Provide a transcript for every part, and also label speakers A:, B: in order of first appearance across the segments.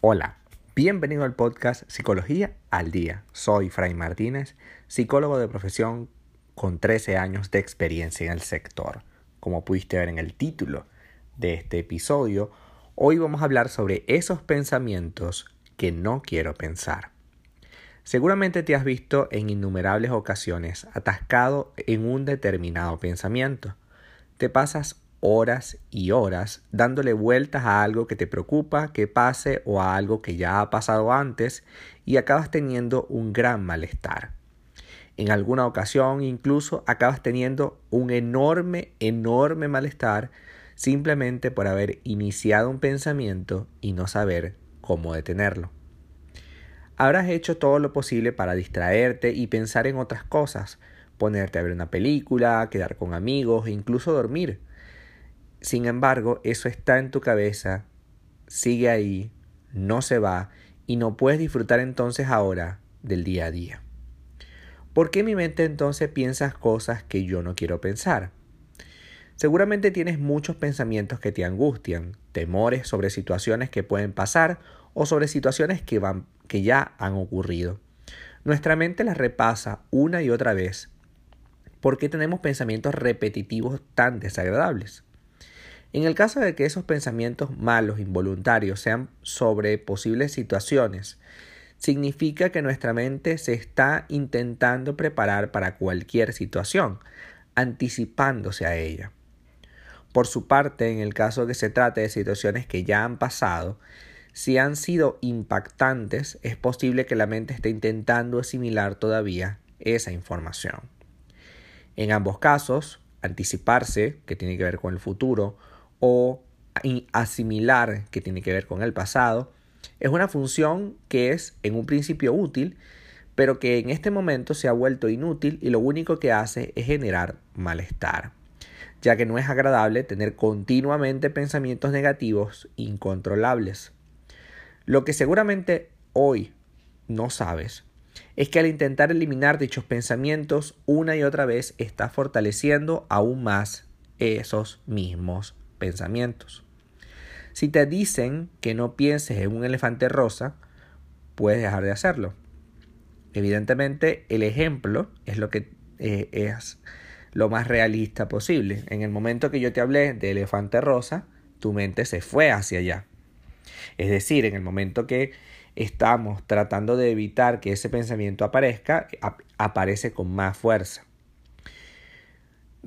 A: Hola, bienvenido al podcast Psicología al Día. Soy Fray Martínez, psicólogo de profesión con 13 años de experiencia en el sector. Como pudiste ver en el título de este episodio, hoy vamos a hablar sobre esos pensamientos que no quiero pensar. Seguramente te has visto en innumerables ocasiones atascado en un determinado pensamiento. Te pasas horas y horas dándole vueltas a algo que te preocupa que pase o a algo que ya ha pasado antes y acabas teniendo un gran malestar. En alguna ocasión incluso acabas teniendo un enorme, enorme malestar simplemente por haber iniciado un pensamiento y no saber cómo detenerlo. Habrás hecho todo lo posible para distraerte y pensar en otras cosas, ponerte a ver una película, quedar con amigos e incluso dormir sin embargo, eso está en tu cabeza, sigue ahí, no se va y no puedes disfrutar entonces ahora del día a día. ¿Por qué mi mente entonces piensa cosas que yo no quiero pensar? Seguramente tienes muchos pensamientos que te angustian, temores sobre situaciones que pueden pasar o sobre situaciones que, van, que ya han ocurrido. Nuestra mente las repasa una y otra vez. ¿Por qué tenemos pensamientos repetitivos tan desagradables? En el caso de que esos pensamientos malos, involuntarios, sean sobre posibles situaciones, significa que nuestra mente se está intentando preparar para cualquier situación, anticipándose a ella. Por su parte, en el caso de que se trate de situaciones que ya han pasado, si han sido impactantes, es posible que la mente esté intentando asimilar todavía esa información. En ambos casos, anticiparse, que tiene que ver con el futuro, o asimilar, que tiene que ver con el pasado, es una función que es en un principio útil, pero que en este momento se ha vuelto inútil y lo único que hace es generar malestar, ya que no es agradable tener continuamente pensamientos negativos incontrolables. Lo que seguramente hoy no sabes es que al intentar eliminar dichos pensamientos una y otra vez está fortaleciendo aún más esos mismos pensamientos. Si te dicen que no pienses en un elefante rosa, puedes dejar de hacerlo. Evidentemente, el ejemplo es lo que eh, es lo más realista posible. En el momento que yo te hablé de elefante rosa, tu mente se fue hacia allá. Es decir, en el momento que estamos tratando de evitar que ese pensamiento aparezca, aparece con más fuerza.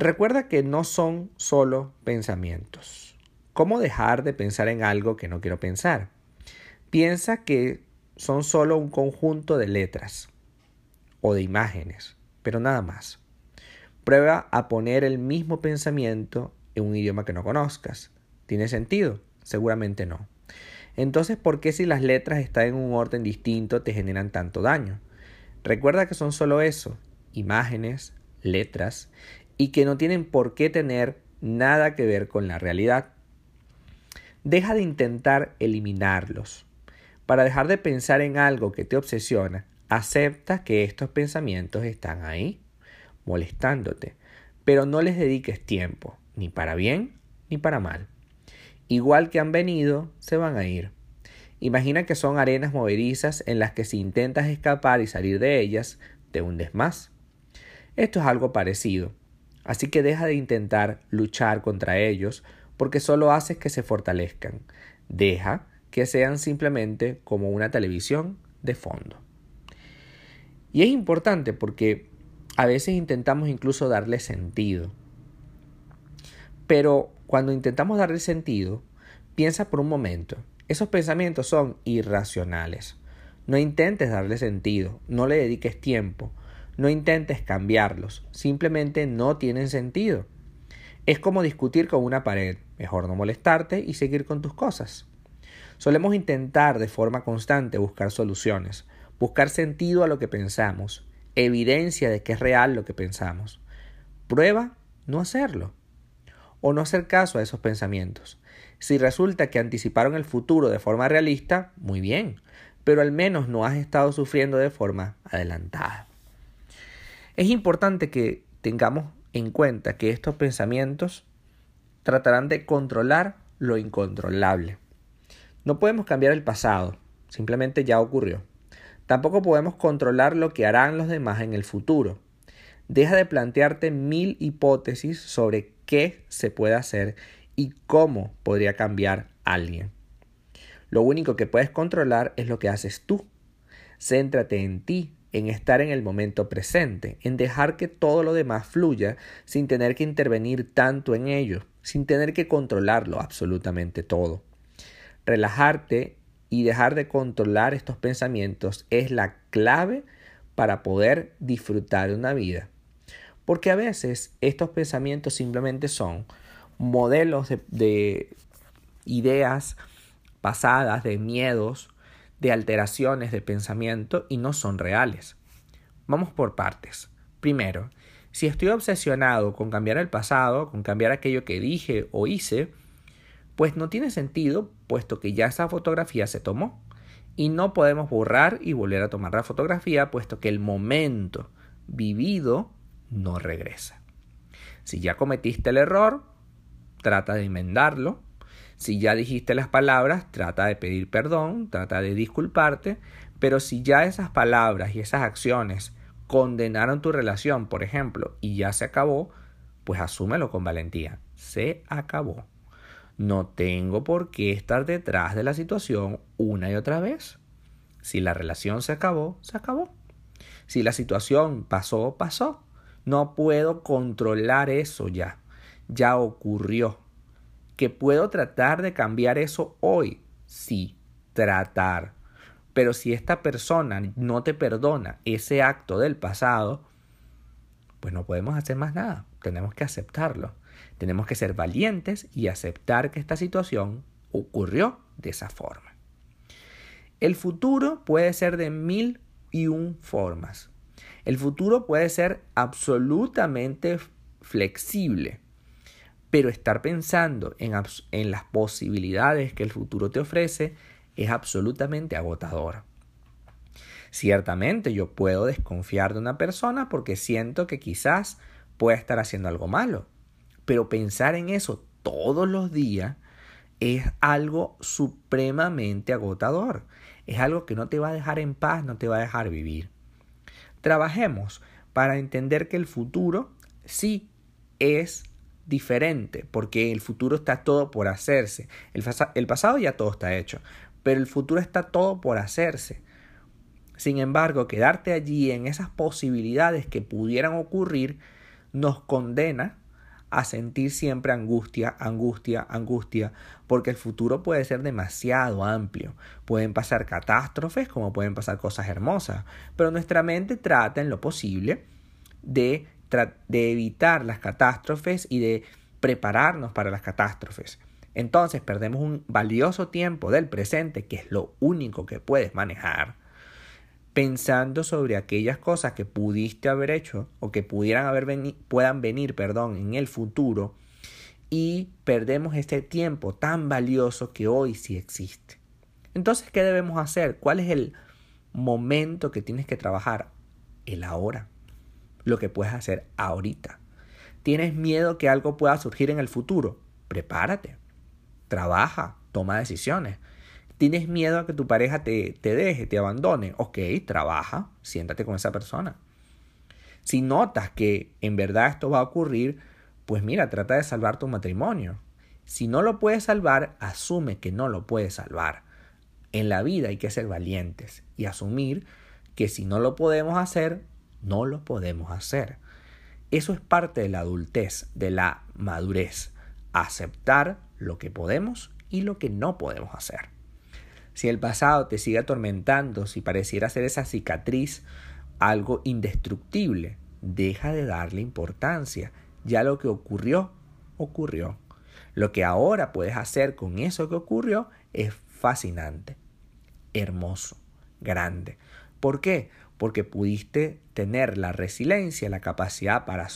A: Recuerda que no son solo pensamientos. ¿Cómo dejar de pensar en algo que no quiero pensar? Piensa que son solo un conjunto de letras o de imágenes, pero nada más. Prueba a poner el mismo pensamiento en un idioma que no conozcas. ¿Tiene sentido? Seguramente no. Entonces, ¿por qué si las letras están en un orden distinto te generan tanto daño? Recuerda que son solo eso, imágenes, letras, y que no tienen por qué tener nada que ver con la realidad. Deja de intentar eliminarlos. Para dejar de pensar en algo que te obsesiona, acepta que estos pensamientos están ahí, molestándote, pero no les dediques tiempo, ni para bien ni para mal. Igual que han venido, se van a ir. Imagina que son arenas movedizas en las que si intentas escapar y salir de ellas, te hundes más. Esto es algo parecido. Así que deja de intentar luchar contra ellos porque solo haces que se fortalezcan. Deja que sean simplemente como una televisión de fondo. Y es importante porque a veces intentamos incluso darle sentido. Pero cuando intentamos darle sentido, piensa por un momento, esos pensamientos son irracionales. No intentes darle sentido, no le dediques tiempo, no intentes cambiarlos, simplemente no tienen sentido. Es como discutir con una pared, mejor no molestarte y seguir con tus cosas. Solemos intentar de forma constante buscar soluciones, buscar sentido a lo que pensamos, evidencia de que es real lo que pensamos. Prueba no hacerlo o no hacer caso a esos pensamientos. Si resulta que anticiparon el futuro de forma realista, muy bien, pero al menos no has estado sufriendo de forma adelantada. Es importante que tengamos en cuenta que estos pensamientos tratarán de controlar lo incontrolable. No podemos cambiar el pasado, simplemente ya ocurrió. Tampoco podemos controlar lo que harán los demás en el futuro. Deja de plantearte mil hipótesis sobre qué se puede hacer y cómo podría cambiar alguien. Lo único que puedes controlar es lo que haces tú. Céntrate en ti, en estar en el momento presente, en dejar que todo lo demás fluya sin tener que intervenir tanto en ello, sin tener que controlarlo absolutamente todo. Relajarte y dejar de controlar estos pensamientos es la clave para poder disfrutar de una vida. Porque a veces estos pensamientos simplemente son modelos de, ideas pasadas, de miedos, de alteraciones de pensamiento y no son reales. Vamos por partes. Primero, si estoy obsesionado con cambiar el pasado, con cambiar aquello que dije o hice, pues no tiene sentido, puesto que ya esa fotografía se tomó. Y no podemos borrar y volver a tomar la fotografía, puesto que el momento vivido no regresa. Si ya cometiste el error, trata de enmendarlo. Si ya dijiste las palabras, trata de pedir perdón, trata de disculparte. Pero si ya esas palabras y esas acciones condenaron tu relación, por ejemplo, y ya se acabó, pues asúmelo con valentía. Se acabó. No tengo por qué estar detrás de la situación una y otra vez. Si la relación se acabó, se acabó. Si la situación pasó, pasó. No puedo controlar eso ya. Ya ocurrió. ¿Que puedo tratar de cambiar eso hoy? Sí, tratar. Pero si esta persona no te perdona ese acto del pasado, pues no podemos hacer más nada. Tenemos que aceptarlo. Tenemos que ser valientes y aceptar que esta situación ocurrió de esa forma. El futuro puede ser de mil y un formas. El futuro puede ser absolutamente flexible, pero estar pensando en, las posibilidades que el futuro te ofrece es absolutamente agotador. Ciertamente yo puedo desconfiar de una persona porque siento que quizás pueda estar haciendo algo malo, pero pensar en eso todos los días es algo supremamente agotador. Es algo que no te va a dejar en paz, no te va a dejar vivir. Trabajemos para entender que el futuro sí es diferente, porque el futuro está todo por hacerse. El, el, pasado ya todo está hecho, pero el futuro está todo por hacerse. Sin embargo, quedarte allí en esas posibilidades que pudieran ocurrir nos condena a sentir siempre angustia, angustia, angustia, porque el futuro puede ser demasiado amplio. Pueden pasar catástrofes como pueden pasar cosas hermosas, pero nuestra mente trata en lo posible de, de evitar las catástrofes y de prepararnos para las catástrofes. Entonces perdemos un valioso tiempo del presente, que es lo único que puedes manejar, pensando sobre aquellas cosas que pudiste haber hecho o que pudieran haber puedan venir, perdón, en el futuro y perdemos este tiempo tan valioso que hoy sí existe. Entonces, ¿qué debemos hacer? ¿Cuál es el momento que tienes que trabajar? El ahora. Lo que puedes hacer ahorita. ¿Tienes miedo que algo pueda surgir en el futuro? Prepárate. Trabaja, toma decisiones. ¿Tienes miedo a que tu pareja te, te deje, te abandone? Ok, trabaja, siéntate con esa persona. Si notas que en verdad esto va a ocurrir, pues mira, trata de salvar tu matrimonio. Si no lo puedes salvar, asume que no lo puedes salvar. En la vida hay que ser valientes y asumir que si no lo podemos hacer, no lo podemos hacer. Eso es parte de la adultez, de la madurez. Aceptar lo que podemos y lo que no podemos hacer. Si el pasado te sigue atormentando, si pareciera ser esa cicatriz algo indestructible, deja de darle importancia. Ya lo que ocurrió, ocurrió. Lo que ahora puedes hacer con eso que ocurrió es fascinante, hermoso, grande. ¿Por qué? Porque pudiste tener la resiliencia, la capacidad para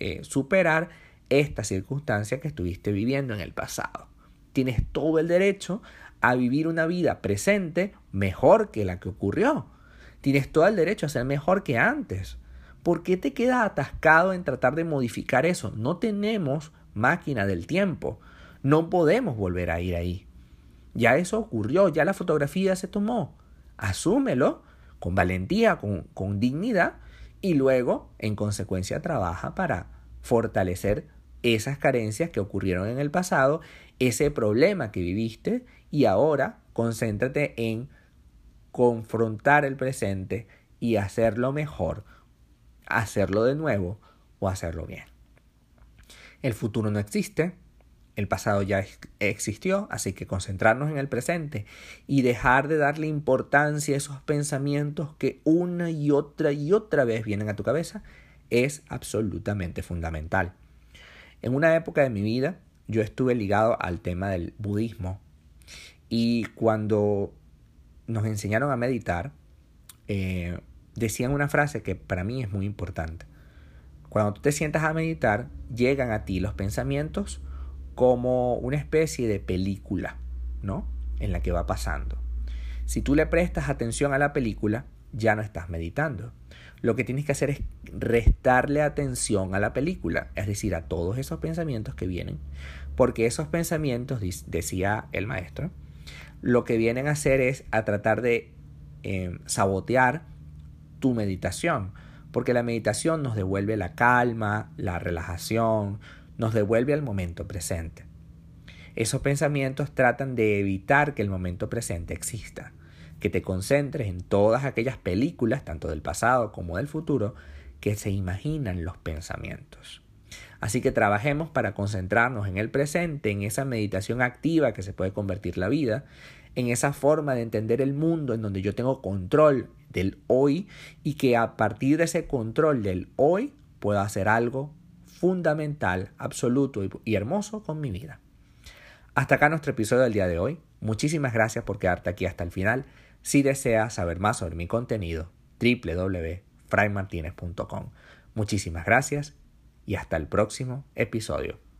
A: eh, superar esta circunstancia que estuviste viviendo en el pasado. Tienes todo el derecho a vivir una vida presente mejor que la que ocurrió. Tienes todo el derecho a ser mejor que antes. ¿Por qué te quedas atascado en tratar de modificar eso? No tenemos máquina del tiempo. No podemos volver a ir ahí. Ya eso ocurrió, ya la fotografía se tomó. Asúmelo con valentía, con, con dignidad y luego, en consecuencia, trabaja para fortalecer esas carencias que ocurrieron en el pasado, ese problema que viviste y ahora concéntrate en confrontar el presente y hacerlo mejor, hacerlo de nuevo o hacerlo bien. El futuro no existe, el pasado ya existió, así que concentrarnos en el presente y dejar de darle importancia a esos pensamientos que una y otra y otra vez vienen a tu cabeza es absolutamente fundamental. En una época de mi vida yo estuve ligado al tema del budismo y cuando nos enseñaron a meditar, eh, decían una frase que para mí es muy importante. Cuando tú te sientas a meditar, llegan a ti los pensamientos como una especie de película, ¿no? En la que va pasando. Si tú le prestas atención a la película, ya no estás meditando. Lo que tienes que hacer es restarle atención a la película, es decir, a todos esos pensamientos que vienen, porque esos pensamientos, decía el maestro, lo que vienen a hacer es a tratar de eh, sabotear tu meditación, porque la meditación nos devuelve la calma, la relajación, nos devuelve al momento presente. Esos pensamientos tratan de evitar que el momento presente exista, que te concentres en todas aquellas películas, tanto del pasado como del futuro, que se imaginan los pensamientos. Así que trabajemos para concentrarnos en el presente, en esa meditación activa que se puede convertir la vida, en esa forma de entender el mundo en donde yo tengo control del hoy y que a partir de ese control del hoy pueda hacer algo fundamental, absoluto y hermoso con mi vida. Hasta acá nuestro episodio del día de hoy. Muchísimas gracias por quedarte aquí hasta el final. Si deseas saber más sobre mi contenido, www.fraymartinez.com. Muchísimas gracias y hasta el próximo episodio.